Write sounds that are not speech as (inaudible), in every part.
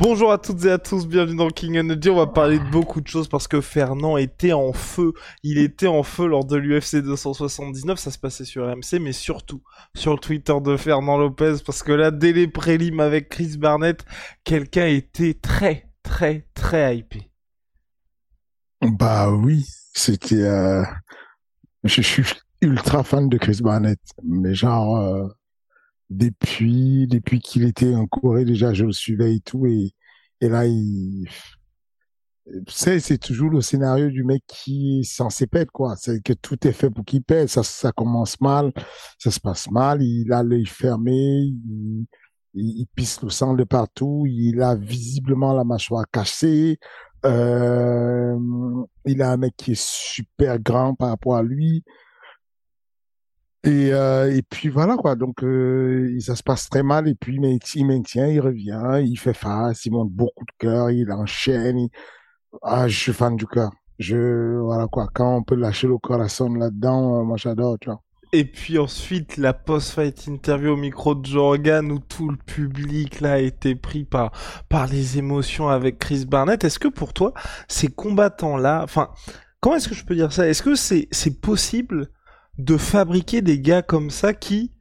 Bonjour à toutes et à tous, bienvenue dans King Energy. On va parler de beaucoup de choses parce que Fernand était en feu. Il était en feu lors de l'UFC 279, ça se passait sur RMC, mais surtout sur le Twitter de Fernand Lopez parce que là, dès les prélims avec Chris Barnett, quelqu'un était très, très, très hypé. Bah oui, c'était. Euh... Je suis ultra fan de Chris Barnett, mais genre. Euh depuis depuis qu'il était en Corée déjà je le suivais et tout et et là il c'est c'est toujours le scénario du mec qui s'en pète quoi. C'est que tout est fait pour qu'il pète ça ça commence mal ça se passe mal. Il a l'œil fermé il, il, pisse le sang de partout. Il a visiblement la mâchoire cassée. Euh, il a un mec qui est super grand par rapport à lui et, euh, et puis voilà quoi, donc euh, ça se passe très mal et puis il maintient, il revient, il fait face, il monte beaucoup de cœur, il enchaîne. Ah, je suis fan du cœur. Je voilà quoi, quand on peut lâcher le corazon là-dedans, euh, moi j'adore. Et puis ensuite la post-fight interview au micro de Jorgan où tout le public là a été pris par par les émotions avec Chris Barnett. Est-ce que pour toi ces combattants là, enfin comment est-ce que je peux dire ça? Est-ce que c'est c'est possible de fabriquer des gars comme ça qui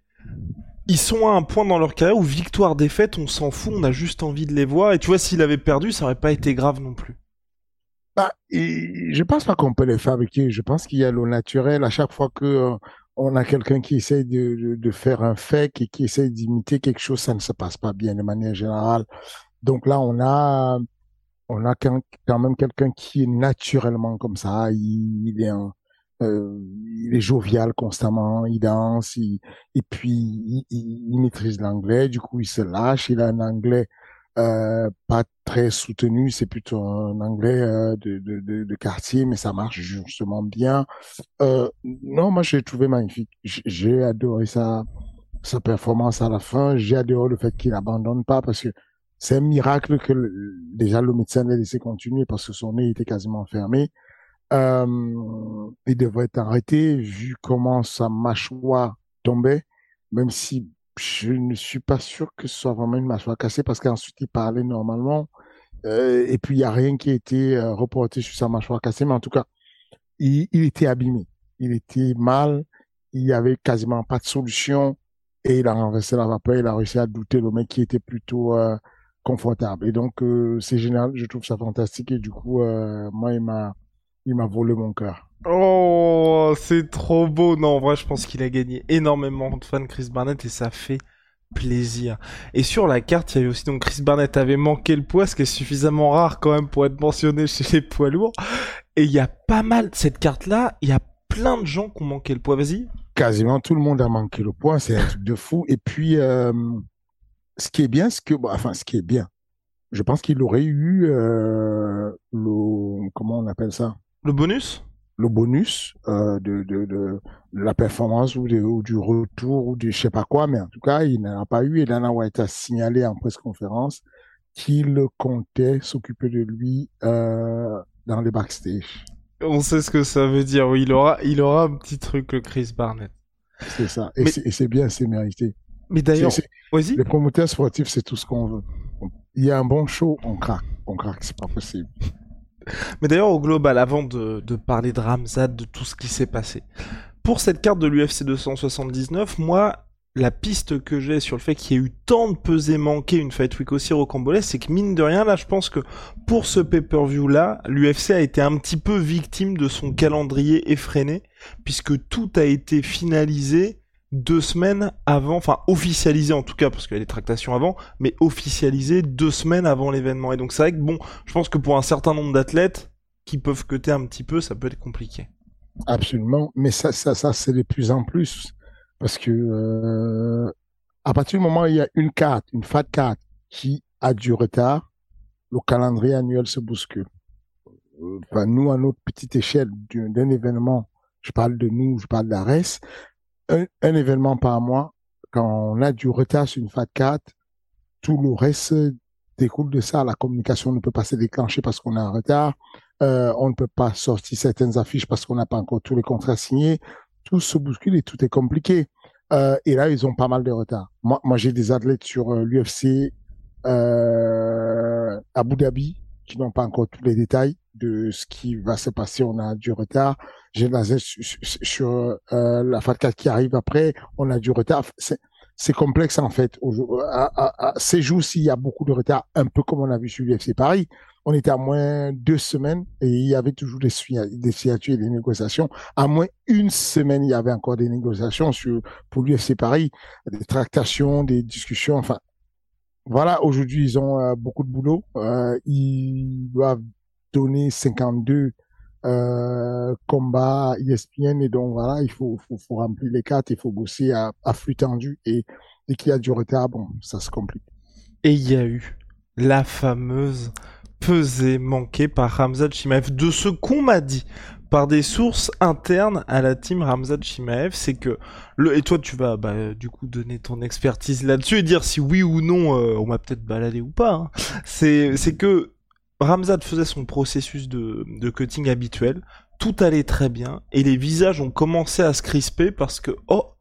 ils sont à un point dans leur carrière où victoire défaite on s'en fout on a juste envie de les voir. Et tu vois s'il avait perdu ça aurait pas été grave non plus. Bah, je pense pas qu'on peut les fabriquer. Je pense qu'il y a le naturel. À chaque fois que euh, on a quelqu'un qui essaie de, de, faire un fake et qui essaie d'imiter quelque chose ça ne se passe pas bien de manière générale. Donc là on a on a quand même quelqu'un qui est naturellement comme ça. Il, il est un euh, il est jovial constamment, il danse, et puis il, maîtrise l'anglais, du coup il se lâche, il a un anglais euh, pas très soutenu, c'est plutôt un anglais euh, de, de, de, de, quartier, mais ça marche justement bien. Euh, non, moi j'ai trouvé magnifique, j'ai adoré sa, sa performance à la fin, j'ai adoré le fait qu'il abandonne pas parce que c'est un miracle que déjà le médecin l'ait laissé continuer parce que son nez était quasiment fermé. Euh, il devrait être arrêté vu comment sa mâchoire tombait, même si je ne suis pas sûr que ce soit vraiment une mâchoire cassée parce qu'ensuite il parlait normalement. Euh, et puis il n'y a rien qui a été euh, reporté sur sa mâchoire cassée, mais en tout cas, il, était abîmé. Il était mal, il y avait quasiment pas de solution et il a renversé la vapeur, il a réussi à douter le mec qui était plutôt confortable. Et donc c'est génial, je trouve ça fantastique et du coup, moi il m'a il m'a volé mon cœur. Oh, c'est trop beau. Non, en vrai, je pense qu'il a gagné énormément de fans Chris Barnett et ça fait plaisir. Et sur la carte, il y avait aussi donc Chris Barnett avait manqué le poids, ce qui est suffisamment rare quand même pour être mentionné (laughs) chez les poids lourds. Et il y a pas mal cette carte-là, il y a plein de gens qui ont manqué le poids. Vas-y. Quasiment tout le monde a manqué le poids, c'est un truc de fou. Et puis, euh, ce qui est bien, ce que, enfin, ce qui est bien, je pense qu'il aurait eu euh, le, comment on appelle ça? Le bonus? Le bonus euh, de, de, de, la performance ou, ou, du retour ou du je sais pas quoi, mais en tout cas, il n'en a pas eu. Et Dana White a signalé en presse-conférence qu'il comptait s'occuper de lui euh, dans les backstage. On sait ce que ça veut dire. Oui, il aura, il aura un petit truc, le Chris Barnett. C'est ça. Et c'est bien, c'est mérité. Mais d'ailleurs, les promoteurs sportifs, c'est tout ce qu'on veut. Il y a un bon show, on craque. On craque, c'est pas possible. Mais d'ailleurs, au global, avant de, parler de Ramzad, de tout ce qui s'est passé, pour cette carte de l'UFC 279, moi, la piste que j'ai sur le fait qu'il y ait eu tant de pesées manquées une Fight Week aussi rocambolesque, c'est que mine de rien, là, je pense que pour ce pay-per-view là, l'UFC a été un petit peu victime de son calendrier effréné, puisque tout a été finalisé deux semaines avant, enfin officialisé en tout cas, parce qu'il y a des tractations avant, mais officialisé deux semaines avant l'événement. Et donc c'est vrai que bon, je pense que pour un certain nombre d'athlètes qui peuvent coter un petit peu, ça peut être compliqué. Absolument, mais ça, ça, ça c'est de plus en plus, parce que euh, à partir du moment où il y a une carte, une fat carte qui a du retard, le calendrier annuel se bouscule. Enfin, nous, à notre petite échelle d'un événement, je parle de nous, je parle de un, événement par mois, quand on a du retard sur une FAT 4, tout le reste découle de ça. La communication ne peut pas se déclencher parce qu'on a un retard. Euh, on ne peut pas sortir certaines affiches parce qu'on n'a pas encore tous les contrats signés. Tout se bouscule et tout est compliqué. Euh, et là, ils ont pas mal de retard. Moi, moi j'ai des athlètes sur euh, l'UFC euh, Abu Dhabi qui n'ont pas encore tous les détails de ce qui va se passer. On a du retard. J'ai sur, euh, la FAT4 qui arrive après. On a du retard. C'est complexe en fait. À, ces jours-ci, il y a beaucoup de retard, un peu comme on a vu sur l'UFC Paris. On était à moins deux semaines et il y avait toujours des, des signatures et des négociations. À moins une semaine, il y avait encore des négociations sur, pour l'UFC Paris, des tractations, des discussions. Enfin, voilà, aujourd'hui, ils ont euh, beaucoup de boulot. Euh, ils doivent donner 52 euh, combats ESPN et donc voilà, il faut, faut, remplir les cartes, il faut bosser à, flux tendu et dès qu'il a du retard, bon, ça se complique. Et il y a eu la fameuse pesée manquée par Ramzat Chimaev de ce qu'on m'a dit par des sources internes à la team Ramzat Chimaev, c'est que le et toi tu vas bah, du coup donner ton expertise là-dessus et dire si oui ou non euh, on m'a peut-être baladé ou pas. Hein. C'est que Ramzat faisait son processus de, de cutting habituel, tout allait très bien et les visages ont commencé à se crisper parce que oh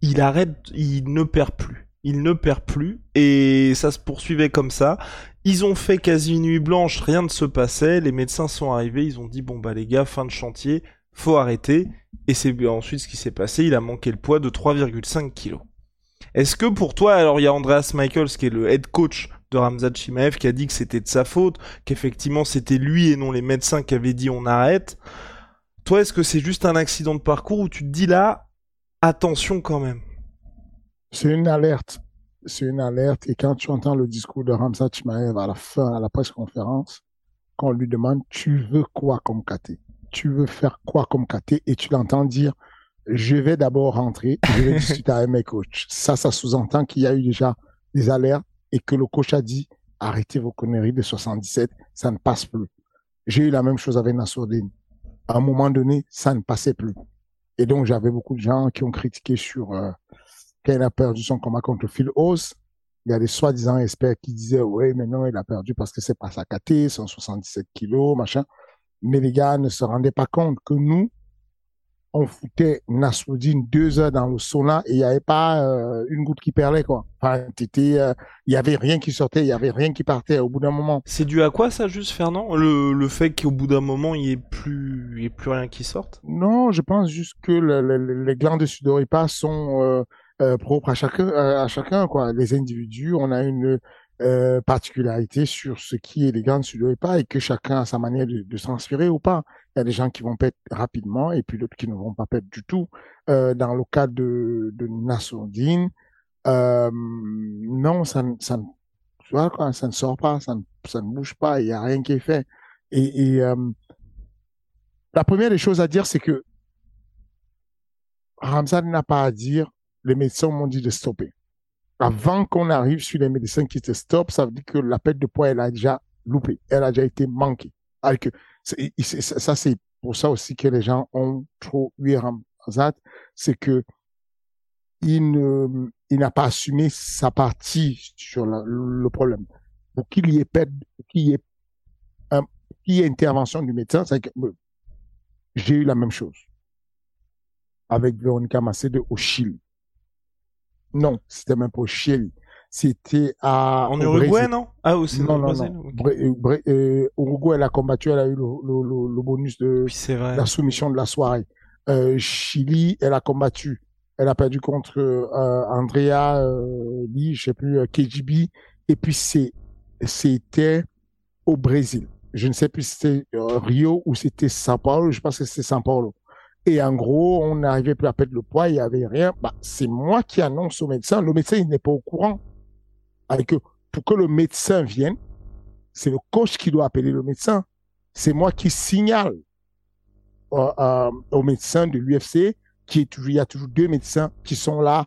il arrête, il ne perd plus il ne perd plus et ça se poursuivait comme ça. Ils ont fait quasi nuit blanche, rien ne se passait, les médecins sont arrivés, ils ont dit bon bah les gars, fin de chantier, faut arrêter. Et c'est ensuite ce qui s'est passé, il a manqué le poids de 3,5 kg. Est-ce que pour toi, alors il y a Andreas Michaels qui est le head coach de Ramzat Chimaev qui a dit que c'était de sa faute, qu'effectivement c'était lui et non les médecins qui avaient dit on arrête. Toi, est-ce que c'est juste un accident de parcours où tu te dis là, attention quand même? C'est une alerte. C'est une alerte. Et quand tu entends le discours de Ramsat Chimaev à la fin, à la presse conférence, quand on lui demande, tu veux quoi comme KT? Tu veux faire quoi comme KT? Et tu l'entends dire, je vais d'abord rentrer, je vais discuter (laughs) avec mes coachs. Ça, ça sous-entend qu'il y a eu déjà des alertes et que le coach a dit, arrêtez vos conneries de 77, ça ne passe plus. J'ai eu la même chose avec Nassourdine. À un moment donné, ça ne passait plus. Et donc, j'avais beaucoup de gens qui ont critiqué sur euh, quand il a perdu son combat contre Phil Oz, il y a des soi-disant experts qui disaient, oui, mais non, il a perdu parce que c'est pas sa KT, 177 kilos, machin. Mais les gars ne se rendaient pas compte que nous, on foutait Nasruddin deux heures dans le sauna et il n'y avait pas euh, une goutte qui perlait, quoi. Enfin, euh, il y avait rien qui sortait, il y avait rien qui partait au bout d'un moment. C'est dû à quoi ça, juste, Fernand? Le, le fait qu'au bout d'un moment, il n'y ait plus, ait plus rien qui sorte? Non, je pense juste que les glandes de sudoripa sont euh, euh, propre à chacun, euh, à chacun quoi. Les individus, on a une euh, particularité sur ce qui est élégant, sur le pas, et que chacun a sa manière de, de s'inspirer ou pas. Il y a des gens qui vont pète rapidement et puis d'autres qui ne vont pas pète du tout. Euh, dans le cas de, de Nassourdine, euh, non, ça, ça, tu vois, quoi, ça ne sort pas, ça ne, ça ne bouge pas, il n'y a rien qui est fait. Et, et la première des choses à dire, c'est que Ramzan n'a pas à dire les médecins m'ont dit de stopper. Avant qu'on arrive sur les médecins qui te stoppent, ça veut dire que la perte de poids, elle a déjà loupé, elle a déjà été manquée. Alors ça, c'est pour ça aussi que les gens ont trop eu Ramzat, c'est que il ne, il n'a pas assumé sa partie sur le problème. Pour qu'il y ait perte, qu'il y ait intervention du médecin, c'est que j'ai eu la même chose avec Véronica Macedo au Chili. Non, c'était même pas au Chili. C'était à. En Uruguay, non? Ah, aussi, non, non, non. Euh, euh, Uruguay, elle a combattu, elle a eu le, le, le bonus de la soumission de la soirée. Euh, Chili, elle a combattu. Elle a perdu contre euh, Andrea euh, Lee, je sais plus, KGB. Et puis, c'est, c'était au Brésil. Je ne sais plus si c'était Rio ou c'était São Paulo. Je pense que c'était São Paulo. Et en gros, on n'arrivait plus à perdre le poids, il n'y avait rien. Bah, c'est moi qui annonce au médecin. Le médecin, il n'est pas au courant. Avec pour que le médecin vienne, c'est le coach qui doit appeler le médecin. C'est moi qui signale euh, euh, au médecin de l'UFC qui est il y a toujours deux médecins qui sont là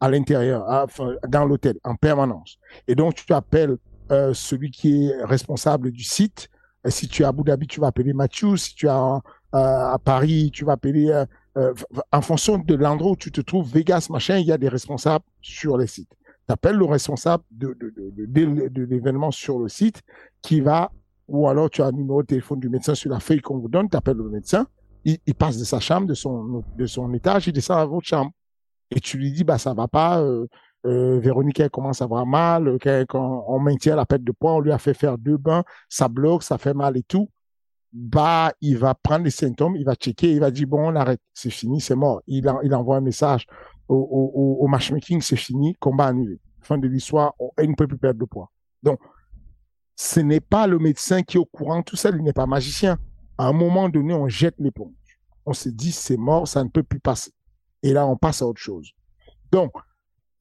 à l'intérieur, dans l'hôtel, en permanence. Et donc, tu appelles euh, celui qui est responsable du site. Si tu es à Abu Dhabi, tu vas appeler Mathieu. Si tu es à, à Paris, tu vas appeler... Euh, euh, en fonction de l'endroit où tu te trouves, Vegas, machin, il y a des responsables sur les sites. Tu appelles le responsable de, de, de, de l'événement sur le site qui va, ou alors tu as un numéro de téléphone du médecin sur la feuille qu'on vous donne, tu appelles le médecin, il, il, passe de sa chambre, de son, de son étage, il descend à votre chambre. Et tu lui dis, bah, ça va pas, euh, euh, Véronique, elle commence à avoir mal, quand on maintient la perte de poids, on lui a fait faire deux bains, ça bloque, ça fait mal et tout. Bah, il va prendre les symptômes, il va checker, il va dire, bon, on arrête, c'est fini, c'est mort. Il, envoie un message au, au, matchmaking, c'est fini, combat annulé. Fin de l'histoire, il ne peut plus perdre de poids. Donc, ce n'est pas le médecin qui est au courant, tout ça, il n'est pas magicien à un moment donné, on jette l'éponge. On se dit, c'est mort, ça ne peut plus passer. Et là, on passe à autre chose. Donc,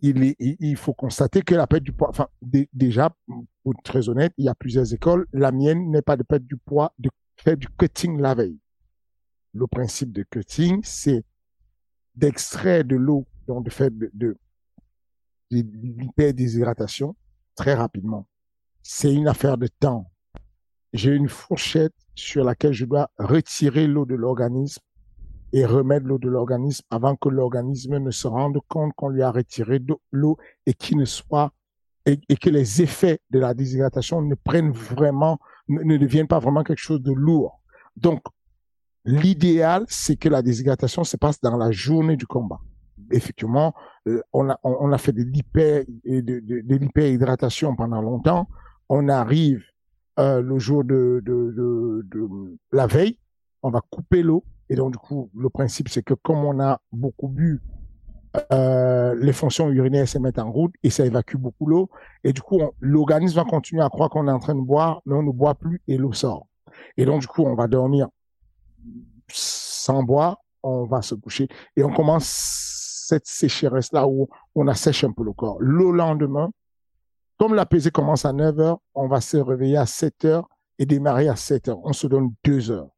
il, faut constater que la perte du poids, déjà, pour être très honnête, il y a plusieurs écoles. La mienne n'est pas de perdre du poids, de faire du cutting la veille. Le principe de cutting, c'est d'extraire de l'eau, donc de faire de, de, de l'hyperdéshydratation très rapidement. C'est une affaire de temps. J'ai une fourchette sur laquelle je dois retirer l'eau de l'organisme et remettre l'eau de l'organisme avant que l'organisme ne se rende compte qu'on lui a retiré l'eau et qu'il ne soit et, que les effets de la déshydratation ne prennent vraiment ne, ne deviennent pas vraiment quelque chose de lourd. Donc l'idéal c'est que la déshydratation se passe dans la journée du combat. Effectivement, euh, on a on, a fait de l'hyper de, de, l'hyperhydratation pendant longtemps. On arrive euh, le jour de, de, la veille, on va couper l'eau. Et donc, du coup, le principe, c'est que comme on a beaucoup bu, euh, les fonctions urinaires se mettent en route et ça évacue beaucoup l'eau. Et du coup, l'organisme va continuer à croire qu'on est en train de boire, mais on ne boit plus et l'eau sort. Et donc, du coup, on va dormir sans boire, on va se coucher et on commence cette sécheresse-là où on assèche un peu le corps. Le lendemain, comme la pesée commence à 9 heures, on va se réveiller à 7 heures et démarrer à 7 heures. On se donne deux heures.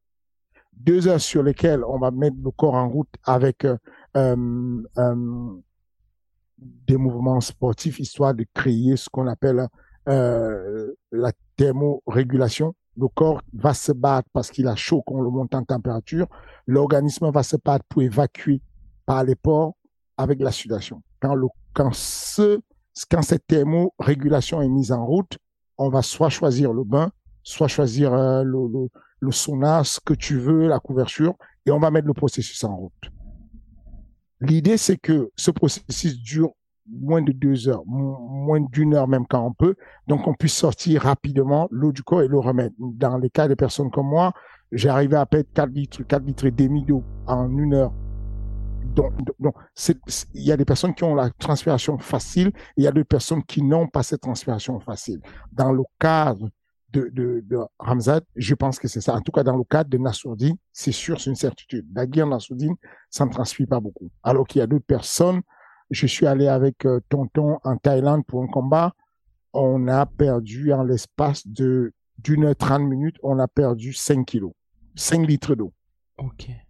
Deux heures sur lesquelles on va mettre le corps en route avec euh, des mouvements sportifs, histoire de créer ce qu'on appelle euh, la thermorégulation. Le corps va se battre parce qu'il a chaud quand on le monte en température. L'organisme va se battre pour évacuer par les pores avec la sudation. Quand, le, quand ce quand cette thermorégulation est mise en route, on va soit choisir le bain, soit choisir euh, le, le, le, sauna, ce que tu veux, la couverture, et on va mettre le processus en route. L'idée, c'est que ce processus dure moins de deux heures, moins d'une heure même quand on peut, donc on puisse sortir rapidement l'eau du corps et le remettre. Dans les cas des personnes comme moi, j'ai arrivé à perdre 4 litres, 4 litres et demi d'eau en une heure donc il y a des personnes qui ont la transpiration facile et il y a des personnes qui n'ont pas cette transpiration facile. Dans le cadre de, de, de Ramzad, je pense que c'est ça. En tout cas, dans le cadre de Nassourdine, c'est sûr, c'est une certitude. La guerre Nassourdine, ça ne transpire pas beaucoup. Alors qu'il y a d'autres personnes, je suis allé avec euh, Tonton en Thaïlande pour un combat, on a perdu en l'espace de d'une heure trente minutes, on a perdu 5 kilos, 5 litres d'eau.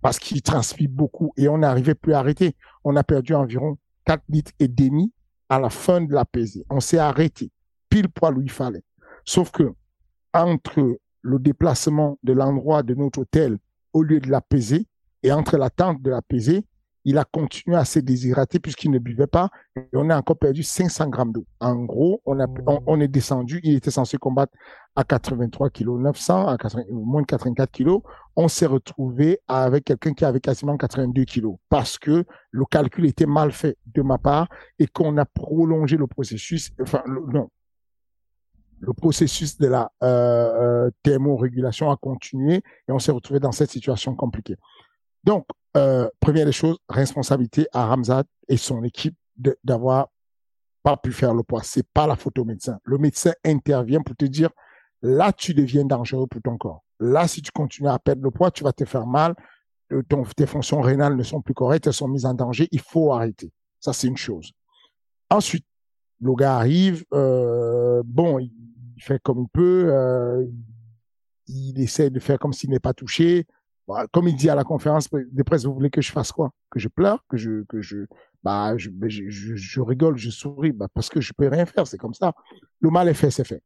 Parce qu'il transpire beaucoup et on n'arrivait plus à arrêter. On a perdu environ 4 litres et demi à la fin de la pesée. On s'est arrêté pile poil où il fallait. Sauf que entre le déplacement de l'endroit de notre hôtel au lieu de la pesée et entre l'attente de la pesée, il a continué à se déshydrater puisqu'il ne buvait pas et on a encore perdu 500 grammes d'eau. En gros, on, a, on, est descendu, il était censé combattre à 83 kg 900, à moins de 84 kg. On s'est retrouvé avec quelqu'un qui avait quasiment 82 kg parce que le calcul était mal fait de ma part et qu'on a prolongé le processus, enfin, non, le processus de la euh, euh, thermorégulation a continué et on s'est retrouvé dans cette situation compliquée. Donc, euh, première des choses, responsabilité à Ramzad et son équipe d'avoir pas pu faire le poids. C'est pas la faute au médecin. Le médecin intervient pour te dire, là, tu deviens dangereux pour ton corps. Là, si tu continues à perdre le poids, tu vas te faire mal. ton, tes fonctions rénales ne sont plus correctes, elles sont mises en danger, il faut arrêter. Ça, c'est une chose. Ensuite, le gars arrive, euh, bon, il fait comme il peut, euh, il essaie de faire comme s'il n'est pas touché. comme il dit à la conférence de presse, vous voulez que je fasse quoi? Que je pleure Que je, que je, bah, je, je, je, rigole, je souris, bah, parce que je peux rien faire, c'est comme ça. Le mal est fait, c'est fait.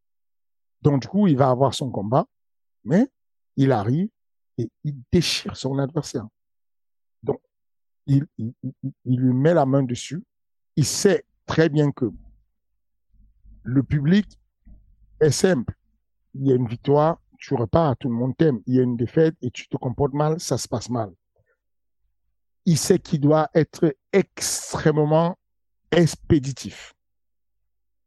Donc, du coup, il va avoir son combat, mais il arrive et il déchire son adversaire. Donc, il, il, il lui met la main dessus. Il sait très bien que le public est simple. Il y a une victoire, tu repars, tout le monde t'aime. Il y a une défaite et tu te comportes mal, ça se passe mal. Il sait qu'il doit être extrêmement expéditif.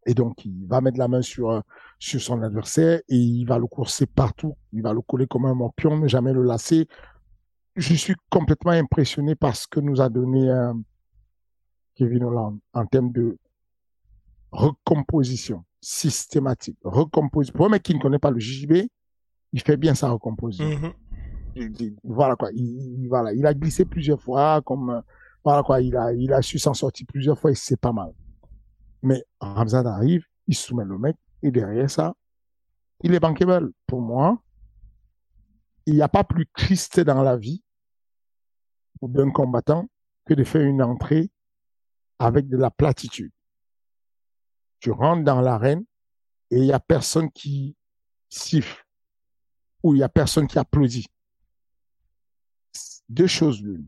Et donc, il va mettre la main sur, sur son adversaire et il va le courser partout. Il va le coller comme un morpion, ne jamais le lasser. Je suis complètement impressionné par ce que nous a donné euh, Kevin Holland en termes de recomposition systématique. Recomposition. Pour un mec qui ne connaît pas le JJB, il fait bien sa recomposition. Mm-hmm. Voilà quoi. Il, voilà. il a glissé plusieurs fois, comme voilà quoi. Il a, il a su s'en sortir plusieurs fois et c'est pas mal. Mais Ramzad arrive, il soumet le mec et derrière ça, il est bankable. Pour moi, il n'y a pas plus triste dans la vie pour un combattant que de faire une entrée avec de la platitude. Tu rentres dans l'arène et il n'y a personne qui siffle ou il n'y a personne qui applaudit. Deux choses l'une.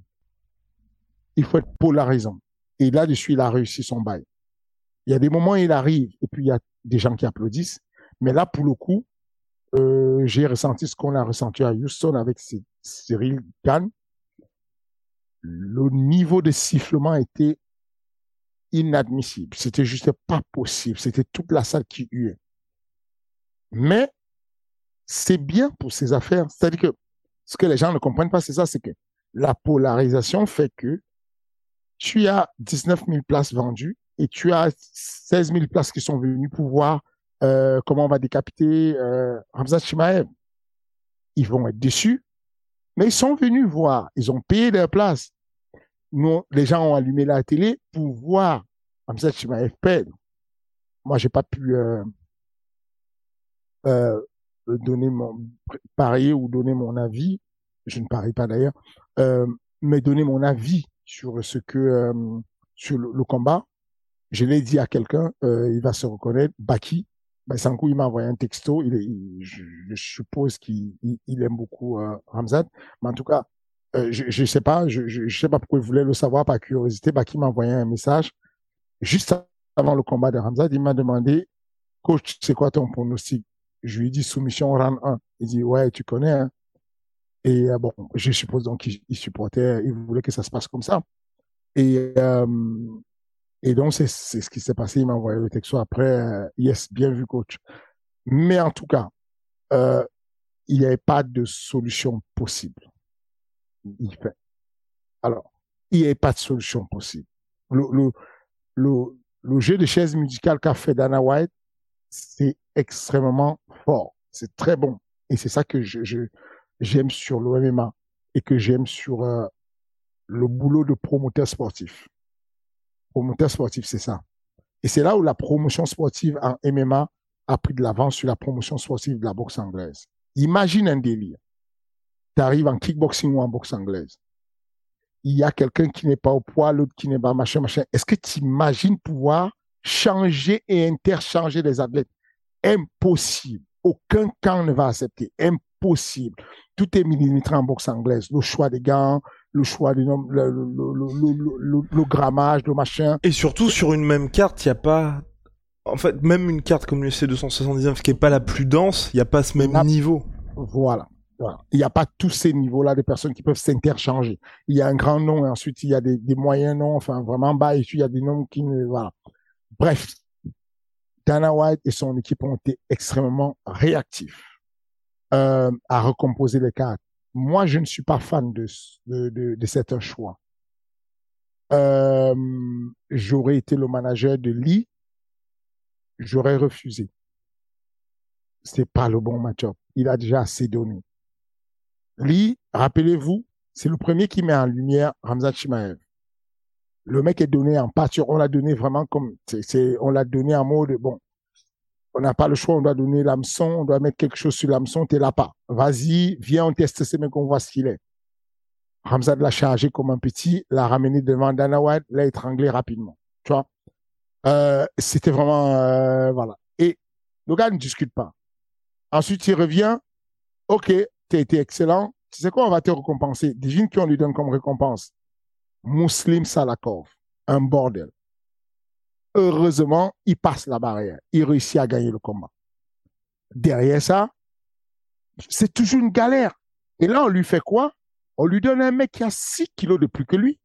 Il faut être polarisant. Et là-dessus, il a réussi son bail. Il y a des moments où il arrive et puis il y a des gens qui applaudissent. Mais là, pour le coup, euh, j'ai ressenti ce qu'on a ressenti à Houston avec Cyril Gann. Le niveau de sifflement était inadmissible. C'était juste pas possible. C'était toute la salle qui huait. Mais c'est bien pour ces affaires. C'est-à-dire que ce que les gens ne comprennent pas, c'est ça, c'est que la polarisation fait que tu as 19 000 places vendues et tu as 16 000 places qui sont venues pour voir euh, comment on va décapiter euh, Hamza Chimaev. Ils vont être déçus, mais ils sont venus voir. Ils ont payé leur place nous, les gens ont allumé la télé pour voir Hamza Chimaev perdre. Moi, j'ai pas pu euh, euh, donner mon parier ou donner mon avis. Je ne parie pas d'ailleurs, euh, mais donner mon avis sur ce que euh, sur le, combat. Je l'ai dit à quelqu'un, euh, il va se reconnaître. Baki, ben, coup, il m'a envoyé un texto. Il, je, je, suppose qu'il il, aime beaucoup euh, Ramzad, mais en tout cas, euh, je ne sais pas, je, je, sais pas pourquoi il voulait le savoir par curiosité. Bah, qui m'a envoyé un message juste avant le combat de Ramzad. Il m'a demandé, coach, c'est quoi ton pronostic? Je lui ai dit soumission round 1. Il dit ouais, tu connais. Hein? Et euh, bon, je suppose donc qu'il supportait, il voulait que ça se passe comme ça. Et euh, et donc c'est ce qui s'est passé. Il m'a envoyé le texto après. Euh, yes, bien vu, coach. Mais en tout cas, il n'y avait pas de solution possible il fait. Alors, il n'y a pas de solution possible. Le, jeu de chaise musicale qu'a fait Dana White, c'est extrêmement fort. C'est très bon. Et c'est ça que j'aime sur le MMA et que j'aime sur euh, le boulot de promoteur sportif. Promoteur sportif, c'est ça. Et c'est là où la promotion sportive en MMA a pris de l'avance sur la promotion sportive de la boxe anglaise. Imagine un délire tu arrives en kickboxing ou en boxe anglaise. Il y a quelqu'un qui n'est pas au poids, l'autre qui n'est pas machin, machin. Est-ce que tu imagines pouvoir changer et interchanger les athlètes? Impossible. Aucun camp ne va accepter. Impossible. Tout est millimétré en boxe anglaise. Le choix des gants, le choix des noms, le, le, le, grammage, le machin. Et surtout, sur une même carte, il n'y a pas en fait, même une carte comme l'UFC 279 qui est pas la plus dense, il n'y a pas ce même niveau. Voilà. Il n'y a pas tous ces niveaux-là de personnes qui peuvent s'interchanger. Il y a un grand nom et ensuite il y a des, moyens noms, enfin vraiment bas, et puis il y a des noms qui ne, voilà. Bref, Dana White et son équipe ont été extrêmement réactifs euh, à recomposer les cartes. Moi, je ne suis pas fan de, de, de, de cet choix. Euh, j'aurais été le manager de Lee, j'aurais refusé. C'est pas le bon match-up. Il a déjà assez donné. Lee, rappelez-vous, c'est le premier qui met en lumière Ramzat Chimaev. Le mec est donné en pâture, on l'a donné vraiment comme, on l'a donné en mode, bon, on n'a pas le choix, on doit donner l'hameçon, on doit mettre quelque chose sur l'hameçon, t'es là pas. Vas-y, viens, on teste ce mec, on voit ce qu'il est. Ramzad l'a chargé comme un petit, l'a ramené devant Dana White, l'a étranglé rapidement. Tu vois, euh, c'était vraiment, euh, voilà. Et le gars ne discute pas. Ensuite, il revient. OK, tu as été excellent. Tu sais quoi, on va te récompenser. Devine qui on lui donne comme récompense. Muslim Salakov. Un bordel. Heureusement, il passe la barrière. Il réussit à gagner le combat. Derrière ça, c'est toujours une galère. Et là, on lui fait quoi? On lui donne un mec qui a 6 kilos de plus que lui.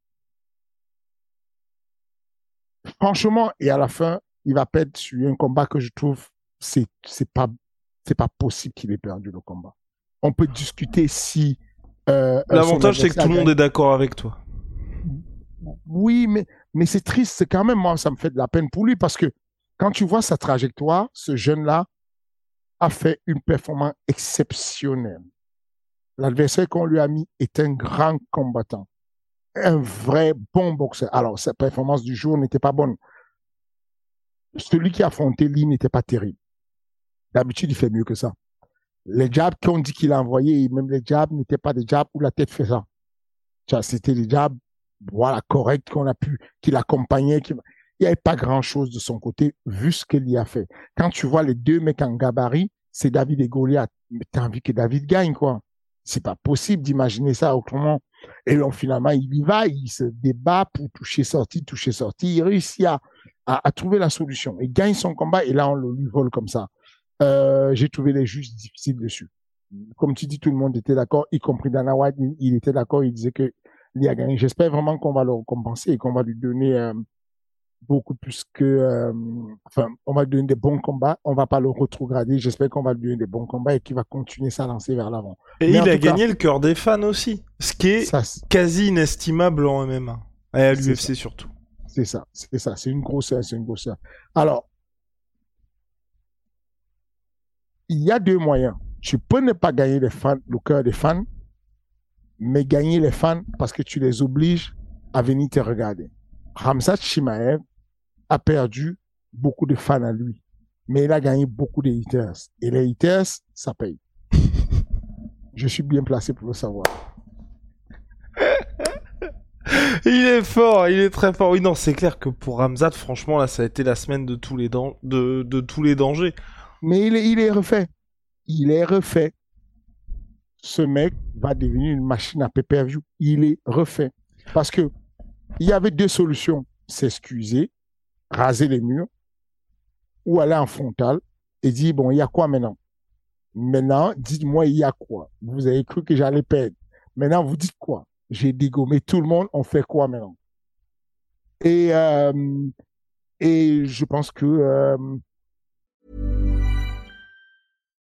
Franchement, et à la fin, il va perdre sur un combat que je trouve c'est pas c'est pas possible qu'il ait perdu le combat. On peut discuter si. Euh, L'avantage, c'est que tout le monde est d'accord avec toi. Oui, mais, mais c'est triste. C'est quand même, moi, ça me fait de la peine pour lui parce que quand tu vois sa trajectoire, ce jeune-là a fait une performance exceptionnelle. L'adversaire qu'on lui a mis est un grand combattant. Un vrai bon boxeur. Alors, sa performance du jour n'était pas bonne. Celui qui a affronté lui n'était pas terrible. D'habitude, il fait mieux que ça. Les jabs qu'on dit qu'il a envoyés, même les jabs n'étaient pas des jabs où la tête fait ça. C'était des jabs, voilà, corrects qu'on a pu, qu'il accompagnait. il n'y avait pas grand chose de son côté, vu ce qu'il y a fait. Quand tu vois les deux mecs en gabarit, c'est David et Goliath. Mais t'as envie que David gagne, quoi. C'est pas possible d'imaginer ça autrement. Et donc, finalement, il y va, il se débat pour toucher sorti, toucher sorti. Il réussit à, à, trouver la solution. Il gagne son combat et là, on le lui vole comme ça. Euh, j'ai trouvé les juges difficiles dessus. Comme tu dis, tout le monde était d'accord, y compris Dana White, il, était d'accord, il disait que il a gagné. J'espère vraiment qu'on va le récompenser et qu'on va lui donner euh, beaucoup plus que, euh, enfin, on va lui donner des bons combats. On va pas le rétrograder. J'espère qu'on va lui donner des bons combats et qu'il va continuer sa lancée vers l'avant. Et il a gagné le cœur des fans aussi, ce qui est quasi inestimable en MMA et à l'UFC surtout. C'est ça, c'est ça, c'est une grosse, c'est une grosse. Alors, il y a deux moyens. Tu peux ne pas gagner les fans, le cœur des fans, mais gagner les fans parce que tu les obliges à venir te regarder. Ramzat Chimaev a perdu beaucoup de fans à lui, mais il a gagné beaucoup de haters. Et les haters, ça paye. (laughs) Je suis bien placé pour le savoir. (laughs) il est fort, il est très fort. Oui, non, c'est clair que pour Ramzat, franchement, là, ça a été la semaine de tous les, de, de tous les dangers. Mais il est, refait. Il est refait. Ce mec va devenir une machine à pay-per-view. Il est refait. Parce que il y avait deux solutions. S'excuser, raser les murs, ou aller en frontal et dire, bon, il y a quoi maintenant? Maintenant, dites-moi, il y a quoi? Vous avez cru que j'allais perdre. Maintenant, vous dites quoi? J'ai dégommé tout le monde, on fait quoi maintenant? Et, euh, et je pense que euh,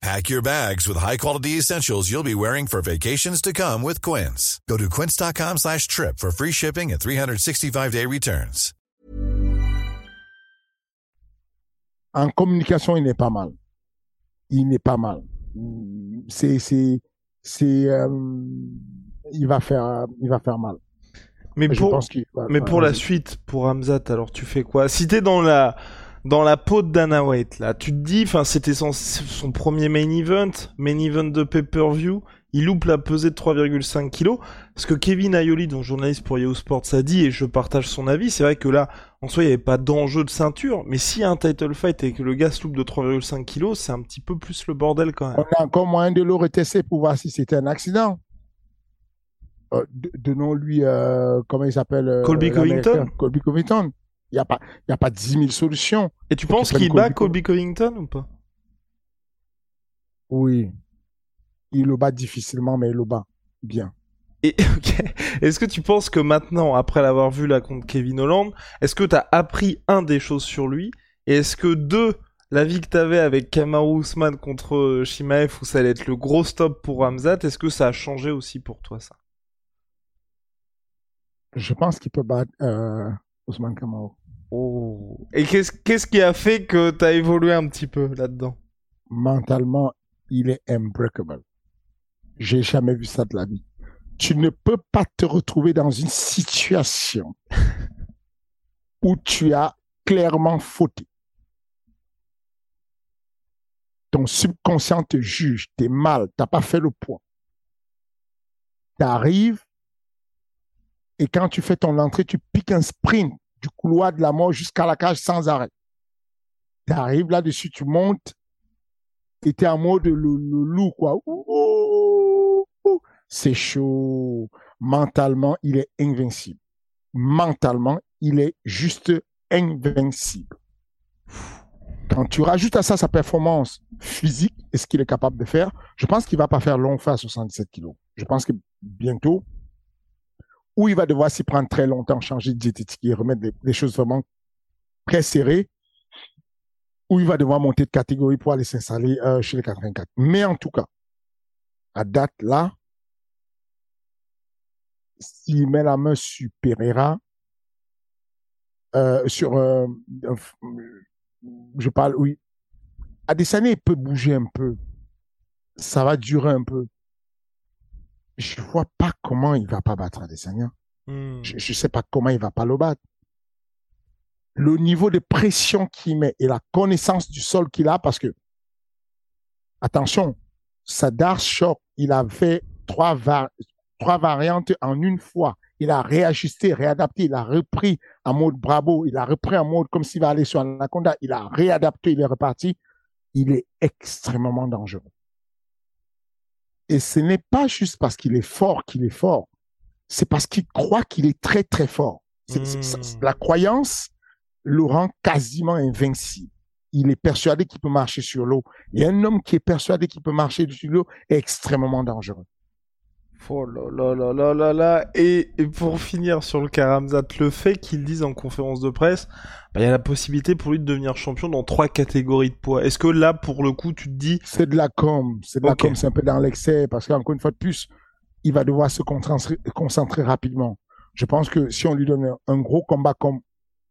Pack your bags with high-quality essentials you'll be wearing for vacations to come with Quince. Go to quince.com slash trip for free shipping and 365-day returns. En communication, il n'est pas mal. Il n'est pas mal. C'est, c'est, c'est, euh, il va faire, il va faire mal. Mais pour, mais pour la suite, pour Hamzat, alors tu fais quoi? Si t'es dans la dans la peau de Dana White, là, tu te dis, enfin, c'était son, son premier main event, main event de pay-per-view, il loupe la pesée de 3,5 kg. Ce que Kevin Ayoli, dont journaliste pour Yahoo Sports, a dit, et je partage son avis, c'est vrai que là, en soi, il n'y avait pas d'enjeu de ceinture, mais s'il y a un title fight et que le gars se loupe de 3,5 kg, c'est un petit peu plus le bordel quand même. On a encore moyen de le retester pour voir si c'était un accident. Euh, Donnons-lui, euh, comment il s'appelle euh, Colby Covington. Colby Covington. Il n'y a, pas, y a pas 10 000 solutions. Et tu penses qu'il bat Colby Covington ou pas? Oui. Il le bat difficilement, mais il le bat bien. Et (laughs) est-ce que tu penses que maintenant, après l'avoir vu là contre Kevin Holland, est-ce que tu as appris un des choses sur lui? Et est-ce que deux, la vie que t'avais avec Kamaru Usman contre euh, Shimaev où ça allait être le gros stop pour Ramzat, est-ce que ça a changé aussi pour toi ça? Je pense qu'il peut battre euh, Ousmane Kamaru. Oh. Et qu'est-ce qu'est-ce qui a fait que t'as évolué un petit peu là-dedans? Mentalement, il est unbreakable. J'ai jamais vu ça de la vie. Tu ne peux pas te retrouver dans une situation (laughs) où tu as clairement fauté. Ton subconscient te juge, t'es mal, t'as pas fait le poids. T'arrives et quand tu fais ton entrée, tu piques un sprint du couloir de la mort jusqu'à la cage sans arrêt. T'arrives là-dessus, tu montes et t'es en mode le, loup, quoi. C'est chaud. Mentalement, il est invincible. Mentalement, il est juste invincible. Quand tu rajoutes à ça sa performance physique et ce qu'il est capable de faire, je pense qu'il va pas faire long feu à 77 kilos. Je pense que bientôt, ou il va devoir s'y prendre très longtemps, changer de diététique et remettre des, choses vraiment très serrées, ou il va devoir monter de catégorie pour aller s'installer euh, chez les 84. Mais en tout cas, à date là, s'il met la main sur Pereira, euh, sur, euh, je parle, oui, Adesanya, il peut bouger un peu. Ça va durer un peu. Je vois pas comment il va pas battre Adesanya. Hmm. Je, je sais pas comment il va pas le battre. Le niveau de pression qu'il met et la connaissance du sol qu'il a, parce que, attention, Sadar Shock, il a fait trois, va- trois variantes en une fois. Il a réajusté, réadapté, il a repris en mode Bravo, il a repris en mode comme s'il va aller sur Anaconda, il a réadapté, il est reparti. Il est extrêmement dangereux. Et ce n'est pas juste parce qu'il est fort qu'il est fort, c'est parce qu'il croit qu'il est très très fort. Hmm. la croyance le rend quasiment invincible. Il est persuadé qu'il peut marcher sur l'eau. Et un homme qui est persuadé qu'il peut marcher sur l'eau est extrêmement dangereux. Oh là là là là là là. Et, et pour finir sur le cas Ramzat, le fait qu'il dise en conférence de presse, bah, il y a la possibilité pour lui de devenir champion dans trois catégories de poids. Est-ce que là, pour le coup, tu te dis, C'est de la com, c'est de la com, c'est un peu dans l'excès, parce qu'encore une fois de plus, il va devoir se concentrer, concentrer rapidement. Je pense que si on lui donne un gros combat comme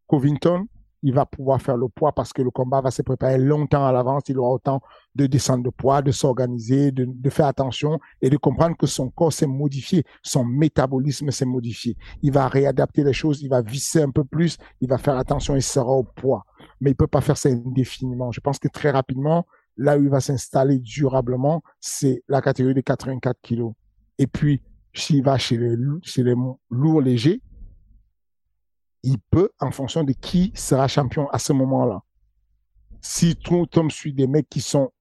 Covington, il va pouvoir faire le poids parce que le combat va se préparer longtemps à l'avance. Il aura autant de descendre de poids, de s'organiser, de, de faire attention et de comprendre que son corps s'est modifié, son métabolisme s'est modifié. Il va réadapter les choses, il va visser un peu plus, il va faire attention et sera au poids. Mais il peut pas faire ça indéfiniment. Je pense que très rapidement, là où il va s'installer durablement, c'est la catégorie des 84 kilos. Et puis, s'il va chez les, chez les lourds légers, il peut, en fonction de qui sera champion à ce moment-là. Si tout tombe sur des mecs qui sont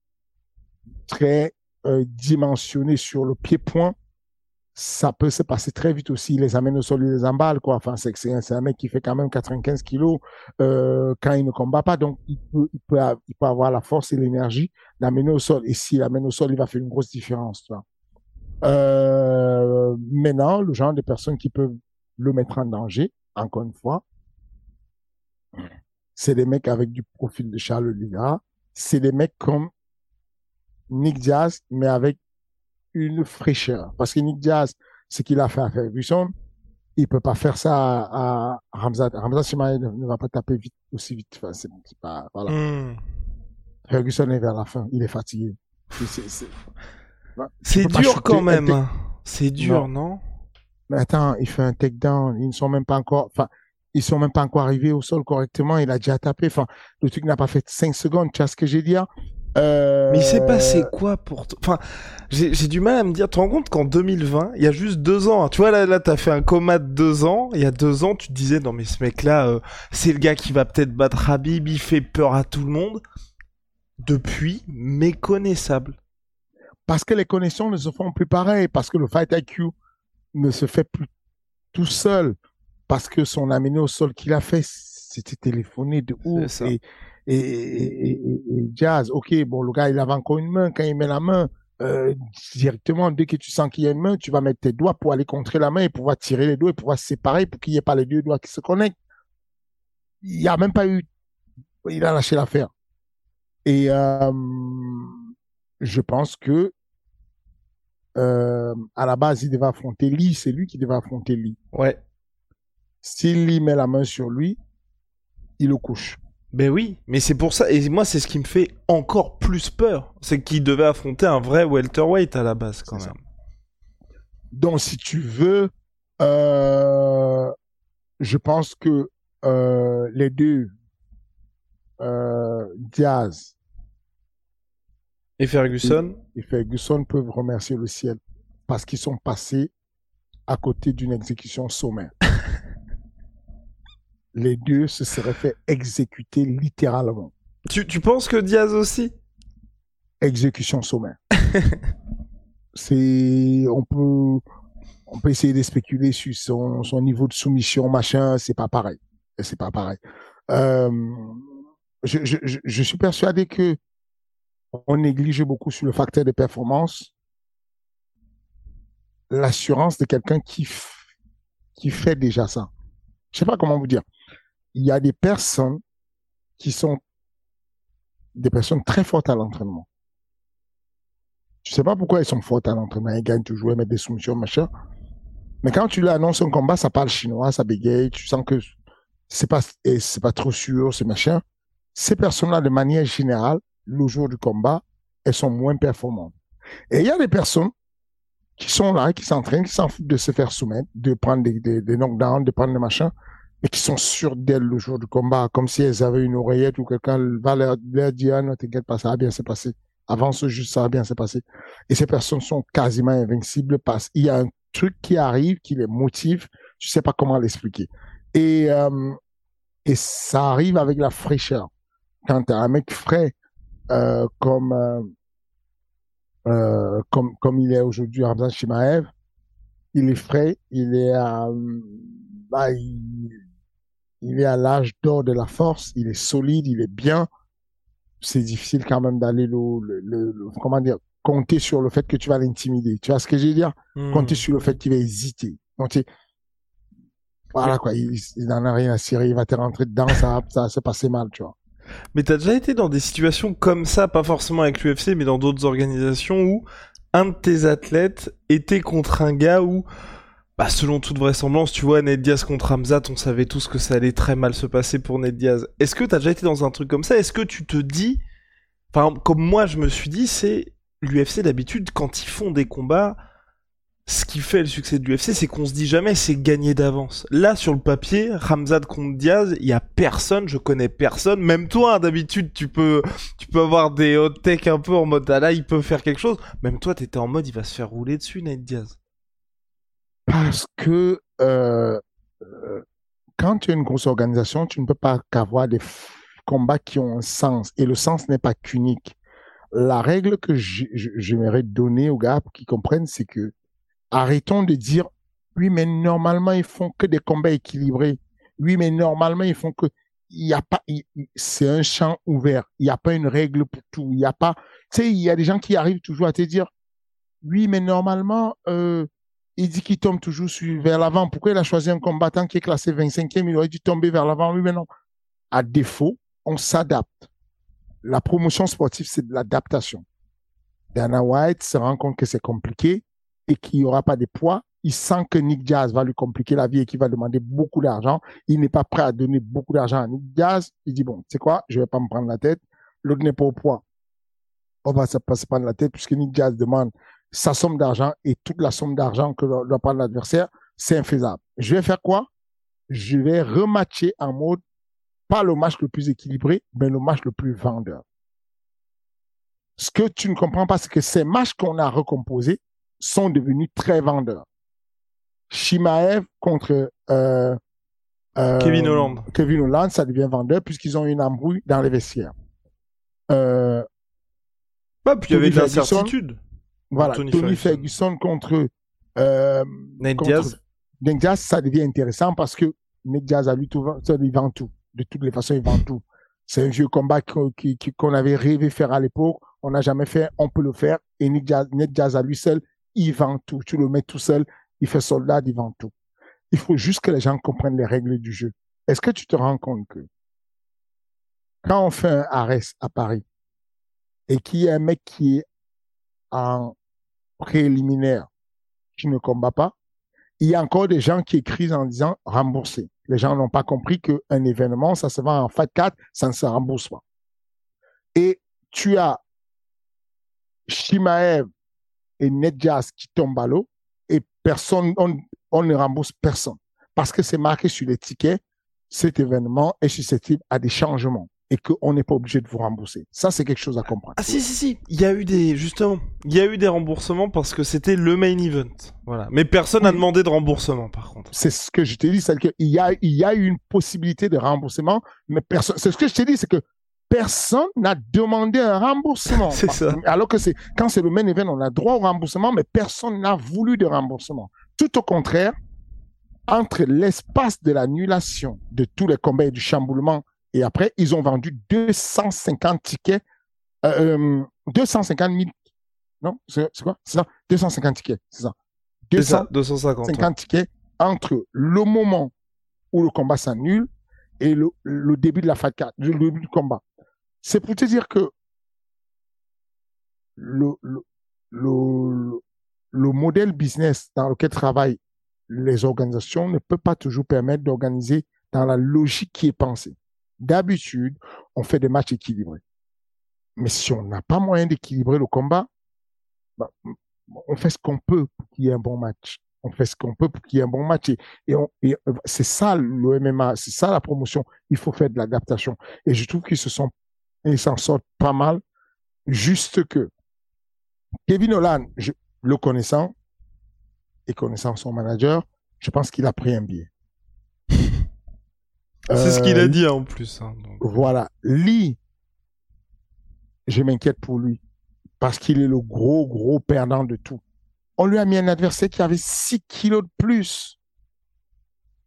très euh, dimensionnés sur le pied-point, ça peut se passer très vite aussi. Il les amène au sol, il les emballe, quoi. Enfin, c'est un, mec qui fait quand même 95 kilos euh, quand il ne combat pas. Donc, il peut, avoir la force et l'énergie d'amener au sol. Et s'il amène au sol, il va faire une grosse différence, tu. Euh, maintenant, le genre de personnes qui peuvent le mettre en danger, encore une fois, c'est des mecs avec du profil de Charles Oliveira. C'est des mecs comme Nick Diaz, mais avec une fraîcheur. Parce que Nick Diaz, ce qu'il a fait à Ferguson, il peut pas faire ça à, à Ramzat. Ramzat Chimaev ne, ne va pas taper vite, aussi vite. Enfin, c'est pas, voilà. hmm, Ferguson est vers la fin. Il est fatigué. C'est- dur quand même. C'est dur, non, Mais attends, il fait un takedown. Ils ne sont même pas encore, enfin, ils sont même pas encore arrivés au sol correctement. Il a déjà tapé. Enfin, le truc n'a pas fait 5 secondes. Tu vois ce que j'ai dit? Euh... Mais il s'est passé quoi pour toi Enfin, j'ai du mal à me dire. Tu te rends compte qu'en 2020, il y a juste deux ans, hein, tu vois là, là, t'as fait un coma de deux ans. Il y a deux ans, tu te disais non mais ce mec-là, euh, c'est le gars qui va peut-être battre Habib. Il fait peur à tout le monde. Depuis, méconnaissable. Parce que les connexions ne se font plus pareil. Parce que le fight IQ ne se fait plus tout seul. Parce que son amené au sol qu'il a fait, c'était téléphoné de ouf. ça. Et, et, et, et- et Jazz, ok, bon, le gars, il avait encore une main. Quand il met la main, euh, directement, dès que tu sens qu'il y a une main, tu vas mettre tes doigts pour aller contrer la main et pouvoir tirer les doigts et pouvoir se séparer pour qu'il n'y ait pas les deux doigts qui se connectent. Il n'y a même pas eu, il a lâché l'affaire. Et euh, je pense que euh, à la base, il devait affronter Lee. C'est lui qui devait affronter Lee. Ouais. Si Lee met la main sur lui, il le couche. Ben oui, mais c'est pour ça, et moi c'est ce qui me fait encore plus peur, c'est qu'il devait affronter un vrai welterweight à la base quand même. Donc, si tu veux, euh, je pense que euh, les deux, Diaz Et Ferguson? Et Ferguson peuvent remercier le ciel parce qu'ils sont passés à côté d'une exécution sommaire. (laughs) les deux se seraient fait exécuter littéralement. tu, tu penses que Diaz aussi? Exécution sommaire. (laughs) C'est, on peut, on peut essayer de spéculer sur son, son niveau de soumission, machin, c'est pas pareil. C'est pas pareil. Euh, je, je, je- je suis persuadé que on néglige beaucoup sur le facteur de performance l'assurance de quelqu'un qui, qui fait déjà ça. Je sais pas comment vous dire. Il y a des personnes qui sont des personnes très fortes à l'entraînement. Je sais pas pourquoi ils sont fortes à l'entraînement. Ils gagnent toujours, ils mettent des soumissions, machin. Mais quand tu lui annonces un combat, ça parle chinois, ça bégaye, tu sens que c'est pas, et c'est pas trop sûr, c'est machin. Ces personnes-là, de manière générale, le jour du combat, elles sont moins performantes. Et il y a des personnes qui sont là, qui s'entraînent, qui s'en foutent de se faire soumettre, de prendre des, des, knockdowns, de prendre des machins, mais qui sont sûres d'elles le jour du combat, comme si elles avaient une oreillette ou quelqu'un va leur, leur dire, ah non, t'inquiète pas, ça va bien se passer. Avance juste, ça va bien se passer. Et ces personnes sont quasiment invincibles parce qu'il y a un truc qui arrive, qui les motive, je sais pas comment l'expliquer. Et, euh, et ça arrive avec la fraîcheur. Quand t'as un mec frais, euh, comme, euh, euh, comme, comme il est aujourd'hui Ramzan Shimaev, il est frais, il est à, bah, il, il est à l'âge d'or de la force, il est solide, il est bien. C'est difficile quand même d'aller le, le, le- le- comment dire, compter sur le fait que tu vas l'intimider. Tu vois ce que je veux dire? Hmm. Compter sur le fait qu'il va hésiter. Donc, tu- voilà quoi, il, il n'en a rien à cirer, il va te rentrer dedans, ça, ça va se passer mal, tu vois. Mais t'as déjà été dans des situations comme ça, pas forcément avec l'UFC, mais dans d'autres organisations où un de tes athlètes était contre un gars où, bah, selon toute vraisemblance, tu vois, Ned Diaz contre Hamzat, on savait tous que ça allait très mal se passer pour Ned Diaz. Est-ce que t'as déjà été dans un truc comme ça? Est-ce que tu te dis, enfin, comme moi je me suis dit, c'est l'UFC d'habitude, quand ils font des combats, ce qui fait le succès de l'UFC, c'est qu'on se dit jamais c'est gagné d'avance. Là, sur le papier, Ramzat contre Diaz, il y a personne, je connais personne. Même toi, hein, d'habitude, tu peux, tu peux avoir des hot tech un peu en mode, ah là, il peut faire quelque chose. Même toi, t'étais en mode, il va se faire rouler dessus, Nate Diaz. Parce que euh, euh, quand tu es une grosse organisation, tu ne peux pas qu'avoir des combats qui ont un sens. Et le sens n'est pas qu'unique. La règle que j'aimerais donner aux gars pour qu'ils comprennent, c'est que arrêtons de dire oui, mais normalement, ils font que des combats équilibrés. Oui, mais normalement, ils font que. Il y a pas, c'est un champ ouvert. Il n'y a pas une règle pour tout. Il y a pas, tu sais, il y a des gens qui arrivent toujours à te dire, oui, mais normalement, euh, il dit qu'il tombe toujours vers l'avant. Pourquoi il a choisi un combattant qui est classé 25e? Il aurait dû tomber vers l'avant. Oui, mais non. À défaut, on s'adapte. La promotion sportive, c'est de l'adaptation. Dana White se rend compte que c'est compliqué et qu'il n'y aura pas de poids. Il sent que Nick Diaz va lui compliquer la vie et qu'il va demander beaucoup d'argent. Il n'est pas prêt à donner beaucoup d'argent à Nick Diaz. Il dit, bon, tu sais quoi, je vais pas me prendre la tête. L'autre n'est pas au poids. On va se prendre la tête puisque Nick Diaz demande sa somme d'argent et toute la somme d'argent que doit prendre l'adversaire, c'est infaisable. Je vais faire quoi? Je vais rematcher en mode, pas le match le plus équilibré, mais le match le plus vendeur. Ce que tu ne comprends pas, c'est que ces matchs qu'on a recomposés sont devenus très vendeurs. Shimaev contre euh, euh, Kevin Holland. Kevin Holland, ça devient vendeur puisqu'ils ont une embrouille dans les vestiaires. Euh, Bah, puis il y avait de l'incertitude. voilà, Tony Tony, Ferguson. Ferguson. contre, euh, Nate contre Diaz. Nate Diaz, ça devient intéressant parce que Nate Diaz a lui tout, ça, il vend tout. De toutes les façons, il vend tout. C'est un vieux combat qu'on avait rêvé faire à l'époque. On n'a jamais fait, on peut le faire. Et Diaz, Nate Diaz à lui seul, il vend tout. Tu le mets tout seul, il fait soldat, il vend tout. Il faut juste que les gens comprennent les règles du jeu. Est-ce que tu te rends compte que quand on fait un Ares à Paris, et qu'il y a un mec qui est en préliminaire, qui ne combat pas, il y a encore des gens qui écrivent en disant rembourser. Les gens n'ont pas compris qu'un événement, ça se vend en FAT 4, ça ne se rembourse pas. Et tu as Shimaev et Nedjas qui tombent à l'eau et personne, on, on ne rembourse personne. Parce que c'est marqué sur les tickets, cet événement est susceptible à des changements et qu'on n'est pas obligé de vous rembourser. Ça, c'est quelque chose à comprendre. Ah si si si, il y a eu des justement, il y a eu des remboursements parce que c'était le main event. Voilà. Mais personne n'a Oui. demandé de remboursement par contre. C'est ce que je t'ai dit, c'est qu'il y a, il y a eu une possibilité de remboursement, mais personne, c'est ce que je t'ai dit, c'est que personne n'a demandé un remboursement. (laughs) C'est ça. Alors que c'est, quand c'est le main event, on a droit au remboursement, mais personne n'a voulu de remboursement. Tout au contraire, entre l'espace de l'annulation de tous les combats et du chamboulement, et après, ils ont vendu 250 tickets, euh, euh, 250 000, non, c'est quoi? C'est ça? 250 tickets, c'est ça. C'est 200 ça, 250. ouais. 50 tickets entre le moment où le combat s'annule et le, le début de la 4, le début du combat. C'est pour te dire que le, le, le, le modèle business dans lequel travaillent les organisations ne peut pas toujours permettre d'organiser dans la logique qui est pensée. D'habitude, on fait des matchs équilibrés. Mais si on n'a pas moyen d'équilibrer le combat, bah, on fait ce qu'on peut pour qu'il y ait un bon match. On fait ce qu'on peut pour qu'il y ait un bon match. Et, et, euh, c'est ça le MMA, c'est ça la promotion. Il faut faire de l'adaptation. Et je trouve qu'ils se sont, ils s'en sortent pas mal. Juste que Kevin Holland, je, le connaissant et connaissant son manager, je pense qu'il a pris un billet. (laughs) C'est ce qu'il Euh, a dit hein, en plus. hein, donc. voilà. Lee, je m'inquiète pour lui. Parce qu'il est le gros, gros perdant de tout. On lui a mis un adversaire qui avait 6 kilos de plus.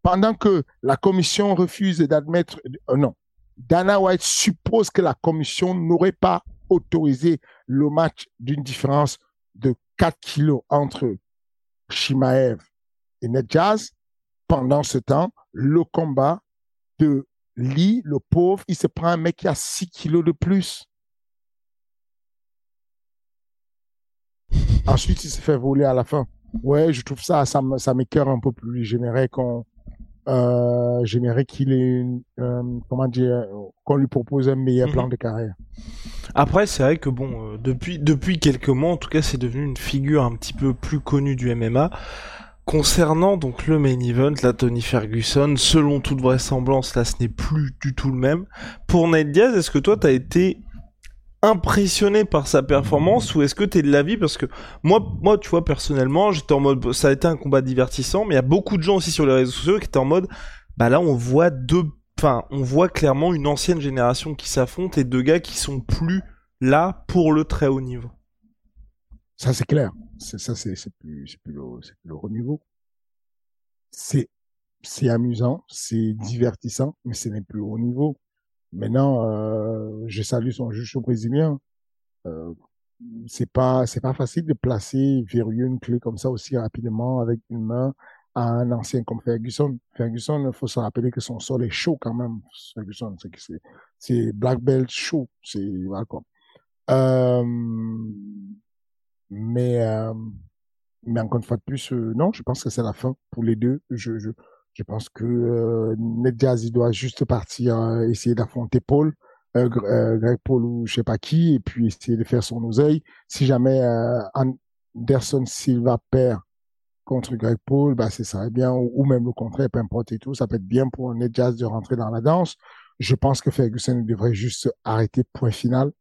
Pendant que la commission refuse d'admettre, euh, non. Dana White suppose que la commission n'aurait pas autorisé le match d'une différence de 4 kilos entre Shimaev et Nedjaz. Pendant ce temps, le combat de Lee, le pauvre, il se prend un mec qui a 6 kilos de plus. (laughs) Ensuite, il se fait voler à la fin. Ouais, je trouve ça, ça m'écœure un peu plus. J'aimerais qu'on, euh, j'aimerais qu'il ait, une, euh, comment dire, qu'on lui propose un meilleur Mhm. plan de carrière. Après, c'est vrai que bon, euh, depuis depuis quelques mois, en tout cas, c'est devenu une figure un petit peu plus connue du MMA. Concernant donc le main event, la Tony Ferguson, selon toute vraisemblance, là, ce n'est plus du tout le même. Pour Nate Diaz, est-ce que toi, t'as été impressionné par sa performance ou est-ce que t'es de l'avis? Parce que moi, moi, tu vois, personnellement, j'étais en mode, ça a été un combat divertissant, mais il y a beaucoup de gens aussi sur les réseaux sociaux qui étaient en mode, bah là, on voit deux, enfin, on voit clairement une ancienne génération qui s'affronte et deux gars qui sont plus là pour le très haut niveau. Ça, c'est clair. Ça, c'est, plus, c'est plus le, c'est plus le haut niveau. C'est, c'est amusant, c'est divertissant, mais ce n'est plus haut niveau. Maintenant, euh, je salue son juge brésilien. Euh, c'est pas, c'est pas facile de placer verrouiller une clé comme ça aussi rapidement avec une main à un ancien comme Ferguson. Ferguson, il faut se rappeler que son sol est chaud quand même. Ferguson, c'est black belt chaud. C'est, voilà. Euh, mais, euh, mais encore une fois de plus, non, je pense que c'est la fin pour les deux. Je pense que euh, Ned Diaz, il doit juste partir euh, essayer d'affronter Paul, euh, euh, Greg Paul ou je sais pas qui, et puis essayer de faire son oseille. Si jamais Anderson Silva perd contre Greg Paul, bah c'est ça, eh bien, ou, ou même le contraire, peu importe et tout, ça peut être bien pour Ned Diaz de rentrer dans la danse. Je pense que Ferguson devrait juste arrêter, point final.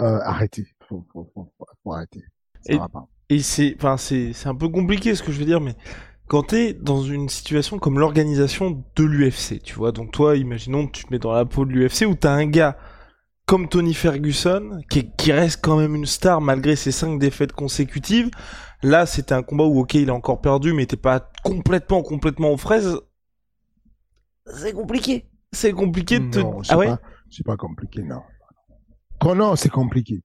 Euh, arrêter. Faut, faut, faut, faut, faut arrêter. Ça Et-. Et c'est, enfin, c'est, c'est un peu compliqué ce que je veux dire, mais quand t'es dans une situation comme l'organisation de l'UFC, tu vois, donc toi, imaginons que tu te mets dans la peau de l'UFC où t'as un gars comme Tony Ferguson, qui, est- qui reste quand même une star malgré ses cinq défaites consécutives. Là, c'était un combat où, ok, il a encore perdu, mais t'es pas complètement, complètement aux fraises. C'est compliqué. C'est compliqué de te... Non, Ah ouais? pas, c'est pas compliqué, non. Oh non, c'est compliqué.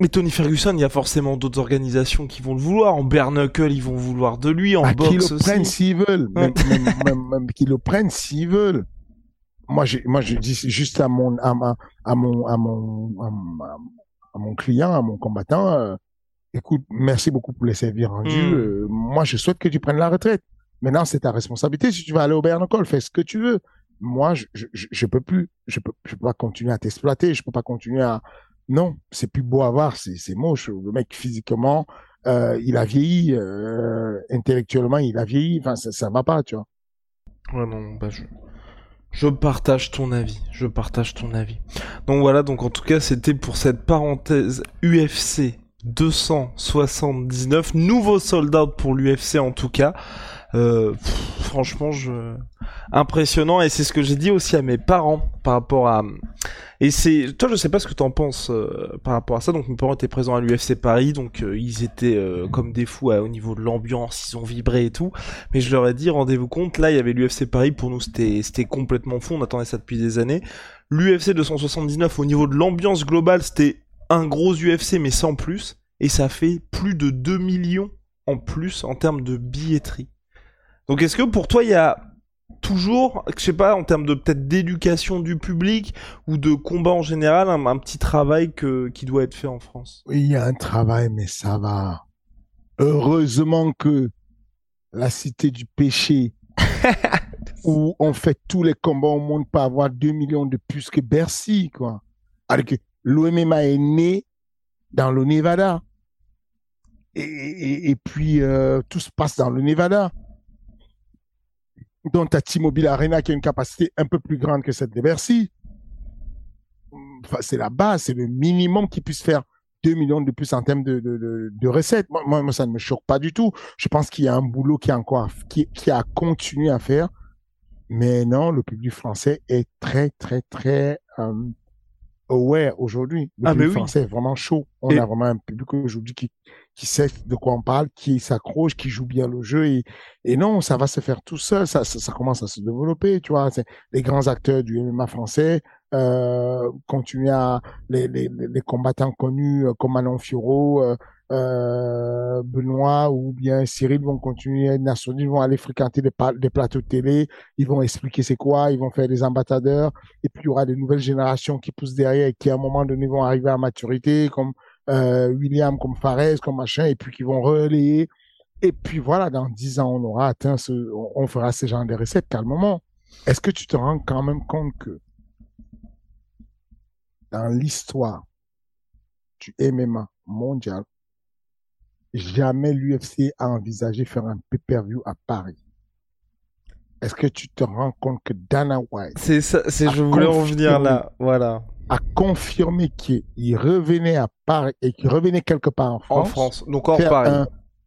Mais Tony Ferguson, il y a forcément d'autres organisations qui vont le vouloir. En bare knuckle, ils vont vouloir de lui. En Bah, qu'ils boxe le aussi. prennent s'ils veulent. Ouais. Même, même, même, même qu'ils le prennent s'ils veulent. moi, je, moi, je dis juste à mon, à, ma, à mon, à mon, à, mon client, à mon combattant, euh, écoute, merci beaucoup pour les services rendus. Mm. Euh, moi, je souhaite que tu prennes la retraite. Maintenant, c'est ta responsabilité. Si tu vas aller au Call, fais ce que tu veux. Moi, je, je, je peux plus, je peux, je peux pas continuer à t'exploiter. Je peux pas continuer à, non, c'est plus beau à voir, c'est, moche. Le mec, physiquement, euh, il a vieilli, euh, intellectuellement, il a vieilli. Enfin, ça, ça va pas, tu vois. Ouais, non, bah je... Je partage ton avis, je partage ton avis. Donc voilà, donc en tout cas, c'était pour cette parenthèse UFC 279, nouveau soldat pour l'UFC en tout cas. Euh, franchement, je... impressionnant et c'est ce que j'ai dit aussi à mes parents par rapport à et c'est toi je sais pas ce que t'en penses euh, par rapport à ça. Donc mes parents étaient présents à l'UFC Paris donc euh, ils étaient euh, comme des fous au niveau de l'ambiance ils ont vibré et tout. Mais je leur ai dit rendez-vous compte là il y avait l'UFC Paris pour nous c'était c'était complètement fou on attendait ça depuis des années. l'UFC 279 au niveau de l'ambiance globale c'était un gros UFC mais sans plus. Et ça fait plus de 2 millions en plus en termes de billetterie. Donc est-ce que pour toi il y a toujours, je sais pas, en termes de peut-être d'éducation du public ou de combat en général, un, un petit travail que, qui doit être fait en France? Oui, il y a un travail, mais ça va. Heureusement que la cité du péché, (laughs) où on fait tous les combats au monde pour avoir 2 millions de plus que Bercy, quoi. Alors que l'OMMA est né dans le Nevada. Et, et- et puis, euh, tout se passe dans le Nevada. Donc, tu as T-Mobile Arena qui a une capacité un peu plus grande que celle de Bercy. Enfin, c'est la base, c'est le minimum qui puisse faire 2 millions de plus en termes de, de, de, de recettes. Moi, moi, moi, ça ne me choque pas du tout. Je pense qu'il y a un boulot qui a encore, qui, qui a continué à faire. Mais non, le public français est très, très, très euh, aware aujourd'hui. Le Ah, public mais oui. français est vraiment chaud. On Et- a vraiment un public aujourd'hui qui, qui sait de quoi on parle, qui s'accroche, qui joue bien le jeu. Et, et non, ça va se faire tout seul. Ça, ça, ça commence à se développer, tu vois. Les grands acteurs du MMA français euh, continuer à les, les, les combattants connus euh, comme Manon Fiorot, euh, euh, Benoît ou bien Cyril vont continuer nationaux, ils vont aller fréquenter des, des plateaux de télé, ils vont expliquer c'est quoi, ils vont faire des ambassadeurs, et puis il y aura des nouvelles générations qui poussent derrière et qui à un moment donné vont arriver à maturité, comme euh, William, comme Fares, comme machin, et puis qui vont relayer. Et puis voilà, dans 10 ans, on aura atteint ce, on, on fera ce genre de recettes calmement. Est-ce que tu te rends quand même compte que dans l'histoire du MMA mondial, jamais l'UFC a envisagé faire un pay-per-view à Paris? Est-ce que tu te rends compte que Dana White C'est ça, c'est, je voulais en venir là, voilà, a confirmé qu'il revenait à Paris et qu'il revenait quelque part en France, en France, donc hors faire Paris. un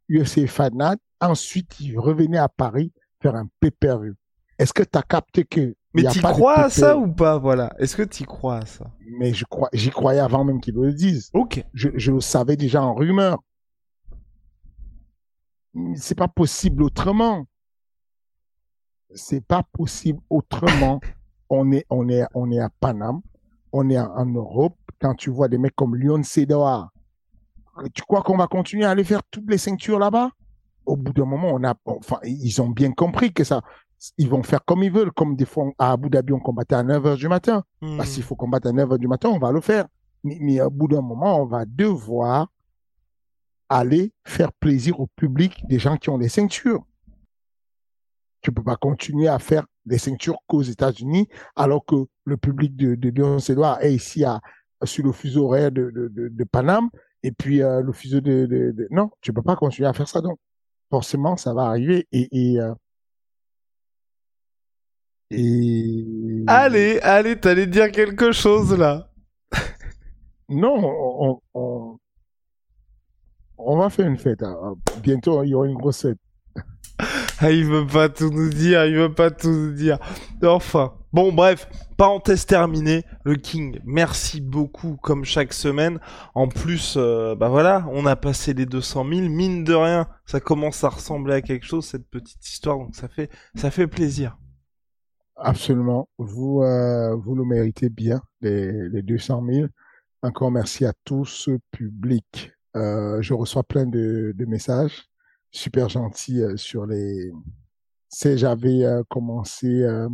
UFC Night, ensuite il revenait à Paris faire un pay-per-view. Est-ce que tu as capté que Mais de crois à ça ou pas, voilà Est-ce que t'y crois à ça? Mais je crois, j'y croyais avant même qu'ils le disent. Ok. je, je le savais déjà en rumeur. C'est pas possible autrement. C'est pas possible autrement. (laughs) on est, on est, on est à Paname, on est en, Europe. Quand tu vois des mecs comme Lyon Sedor, tu crois qu'on va continuer à aller faire toutes les ceintures là-bas? Au bout d'un moment, on a, enfin, ils ont bien compris que ça, ils vont faire comme ils veulent, comme des fois à Abu Dhabi, on combattait à 9 h du matin. Hmm. Bah, S'il faut combattre à 9 h du matin, on va le faire. Mais, mais au bout d'un moment, on va devoir aller faire plaisir au public des gens qui ont des ceintures. Tu peux pas continuer à faire des ceintures qu'aux États-Unis, alors que le public de, de Lyon est ici à, sur le fuseau horaire de, de, de, de Paname, et puis euh, le fuseau de, de, Non, tu peux pas continuer à faire ça. Donc, forcément, ça va arriver. Et, et, euh, et... Allez, allez, t'allais dire quelque chose là. (laughs) Non, on, on, on, on va faire une fête. hein. Bientôt, il y aura une grosse fête. (laughs) (laughs) Ah, il veut pas tout nous dire, il veut pas tout nous dire. Enfin, bon, bref, parenthèse terminée. Le King, merci beaucoup, comme chaque semaine. En plus, euh, bah voilà, on a passé les 200 000. Mine de rien, ça commence à ressembler à quelque chose, cette petite histoire, donc ça fait, plaisir. Absolument. Vous, euh, vous le méritez bien, les, les 200 000. Encore merci à tout ce public. Euh, je reçois plein de messages super gentils euh, sur les. C'est, j'avais euh, commencé euh,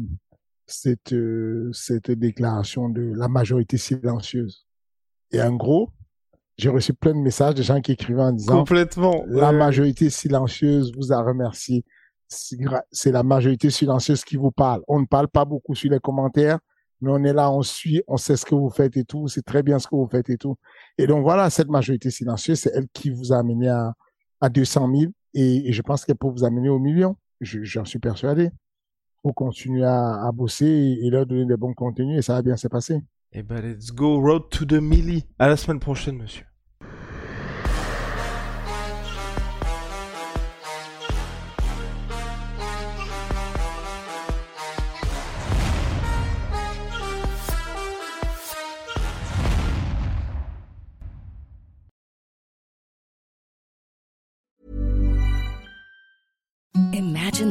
cette, euh, cette déclaration de la majorité silencieuse. Et en gros, j'ai reçu plein de messages de gens qui écrivaient en disant Complètement. la ouais. majorité silencieuse vous a remercié. C'est la majorité silencieuse qui vous parle. On ne parle pas beaucoup sur les commentaires, mais on est là, on suit, on sait ce que vous faites et tout, c'est très bien ce que vous faites et tout. Et donc voilà, cette majorité silencieuse, c'est elle qui vous a amené à, à 200 000 et, je pense qu'elle peut vous amener au million. Je- J'en suis persuadé. Faut continuer à, à bosser et, et leur donner des bons contenus et ça va bien se passer. Eh ben, let's go, road to the milli. À la semaine prochaine, monsieur.